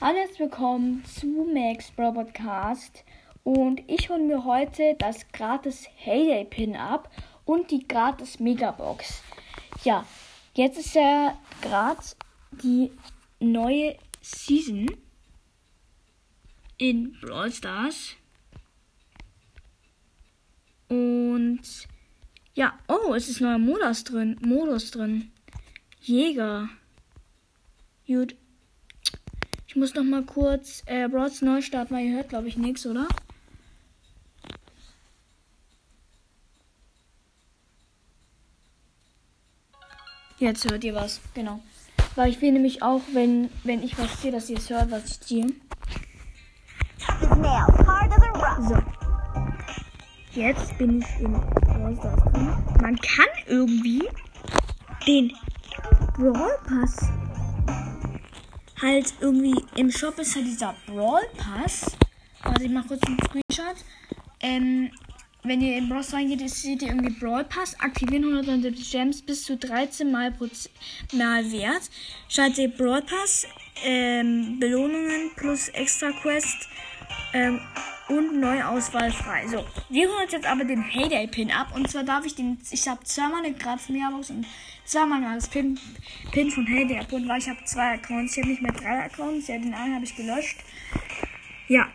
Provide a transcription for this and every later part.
Hallo, willkommen zu Max Bro Podcast. Und ich hole mir heute das gratis Heyday Pin ab und die gratis Megabox. Ja, jetzt ist ja gerade die neue Season in Brawl Stars. Und ja, oh, es ist neuer Modus drin. Modus drin. Jäger. Gut. Ich muss noch mal kurz äh, Broads neu starten, weil ihr hört, glaube ich, nichts, oder? Jetzt hört ihr was, genau. Weil ich will nämlich auch, wenn, wenn ich was ziehe, dass ihr es hört, was ich ziehe. So. Jetzt bin ich in Brawl Stars. Man kann irgendwie den Brawl Pass halt irgendwie im Shop ist halt dieser Brawl Pass. Warte, ich mach kurz einen Screenshot. Ähm, wenn ihr in Bros reingeht, seht ihr irgendwie Brawl Pass, aktivieren 170 Gems bis zu 13 mal, mal wert. Schaltet Brawl Pass, ähm, Belohnungen plus Extra Quest ähm, und Neuauswahl frei. So, wir holen uns jetzt aber den Heyday Pin ab. Und zwar darf ich den, ich habe zweimal eine gratis Megabox und zweimal das Pin, Pin von Heyday abholen, weil ich habe zwei Accounts. Ich habe nicht mehr drei Accounts. Ja, den einen habe ich gelöscht. Ja.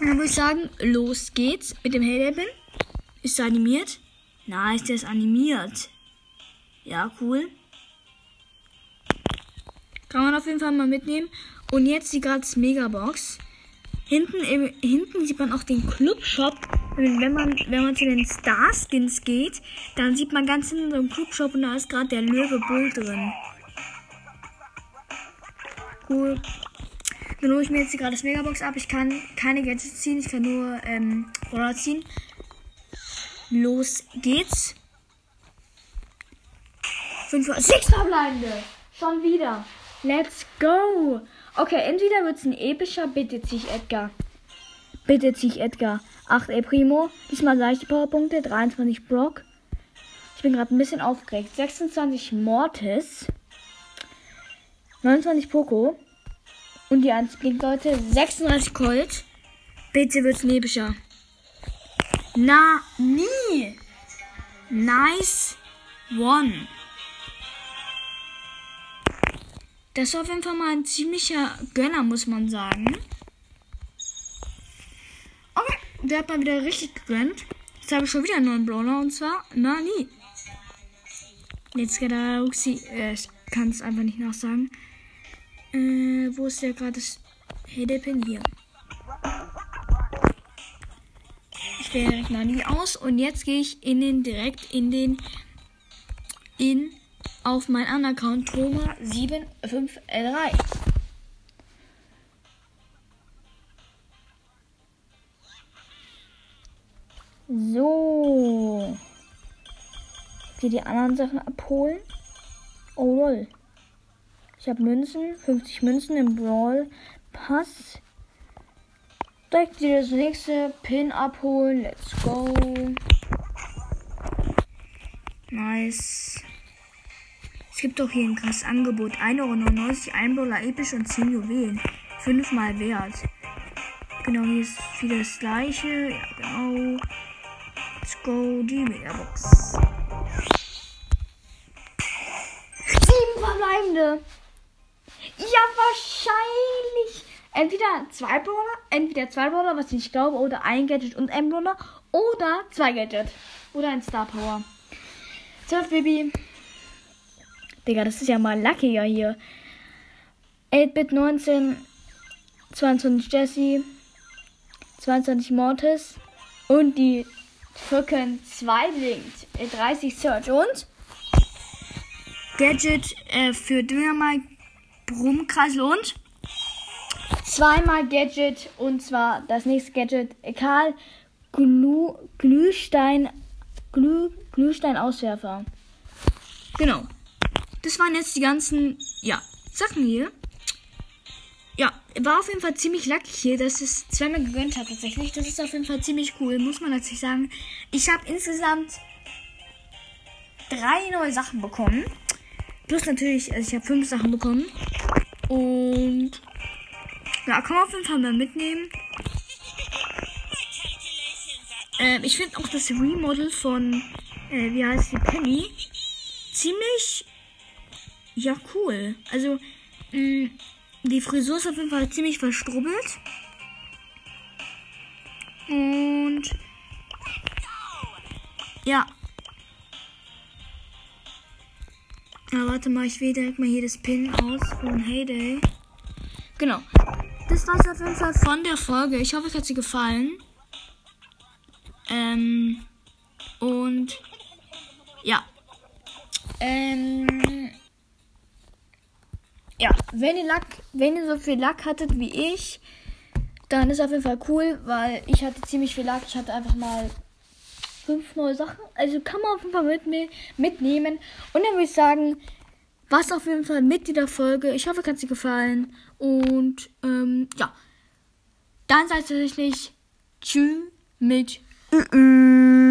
Dann würde ich sagen, los geht's mit dem Heyday Pin. Ist er animiert? Nice, der ist animiert. Ja, cool. Kann man auf jeden Fall mal mitnehmen. Und jetzt die gratis Megabox. Hinten, im, hinten sieht man auch den Clubshop. Wenn man, wenn man zu den Star Skins geht, dann sieht man ganz hinten so einen Clubshop und da ist gerade der Löwe Bull drin. Cool. Dann hole ich mir jetzt gerade das Megabox ab. Ich kann keine Gadgets ziehen, ich kann nur ähm, Roller ziehen. Los geht's. Fünf, sechs verbleibende. Schon wieder. Let's go. Okay, entweder wird es ein epischer, bitte zieh ich Edgar. Bitte zieh ich Edgar. 8 El Primo. Diesmal leichte Powerpunkte. 23 Brock. Ich bin gerade ein bisschen aufgeregt. 26 Mortis. 29 Poco. Und die 1 blinkt, Leute. 36 Colt. Bitte wird's ein epischer. Na, nie. Nice one. Das ist auf jeden Fall mal ein ziemlicher Gönner, muss man sagen. Okay, der hat mal wieder richtig gegönnt. Jetzt habe ich schon wieder einen neuen Brawler und zwar Nani. Jetzt geht er Ruxi. Äh, ich kann es einfach nicht nachsagen. Äh, wo ist der gerade? Hedepin hier. Ich wähle direkt Nani aus und jetzt gehe ich in den direkt in den in auf meinen anderen Account Troma 753. So. Hier die anderen Sachen abholen. Oh lol. Ich habe Münzen, 50 Münzen im Brawl Pass. Direkt wieder das nächste Pin abholen. Let's go. Nice. Es gibt doch hier ein krasses Angebot. 1,99 Euro, ein Brawler episch und 10 Juwelen. Fünfmal wert. Genau, hier ist wieder das gleiche. Ja, genau. Let's go, die Megabox. Sieben verbleibende. Ja, wahrscheinlich. Entweder zwei Brawler, entweder zwei Brawler, was ich glaube, oder ein Gadget und ein Brawler, oder zwei Gadget. Oder ein Star Power. 12 Baby. Digga, das ist ja mal luckier hier. 8-Bit 19, 22 Jesse, 22 Mortis und die Türken 2 blinkt. 30 Search und Gadget äh, für Dynamite Brummkreisel und zweimal Gadget und zwar das nächste Gadget Karl Glü Glühstein Glüh Glühstein Auswerfer. Genau. Das waren jetzt die ganzen, ja, Sachen hier. Ja, war auf jeden Fall ziemlich lucky hier, dass es zweimal gegönnt hat tatsächlich. Das ist auf jeden Fall ziemlich cool, muss man natürlich sagen. Ich habe insgesamt drei neue Sachen bekommen. Plus natürlich, also ich habe fünf Sachen bekommen. Und Ja, kann man auf jeden Fall mal mitnehmen. Ähm, ich finde auch das Remodel von, äh, wie heißt die, Penny, ziemlich, ja, cool. Also, mh, die Frisur ist auf jeden Fall ziemlich verstrubbelt. Und, ja. Ja, warte mal, ich wähle direkt mal hier das Pin aus von Heyday. Genau. Das war's auf jeden Fall von der Folge. Ich hoffe, es hat sie gefallen. Ähm, und ja. Ähm, ja, wenn ihr Lack, wenn ihr so viel Lack hattet wie ich, dann ist auf jeden Fall cool, weil ich hatte ziemlich viel Lack. Ich hatte einfach mal fünf neue Sachen. Also kann man auf jeden Fall mit, mitnehmen. Und dann würde ich sagen, was auf jeden Fall mit dieser Folge. Ich hoffe, es hat dir gefallen. Und ähm, ja. Dann seid ihr tatsächlich tschüss mit Mm-mm.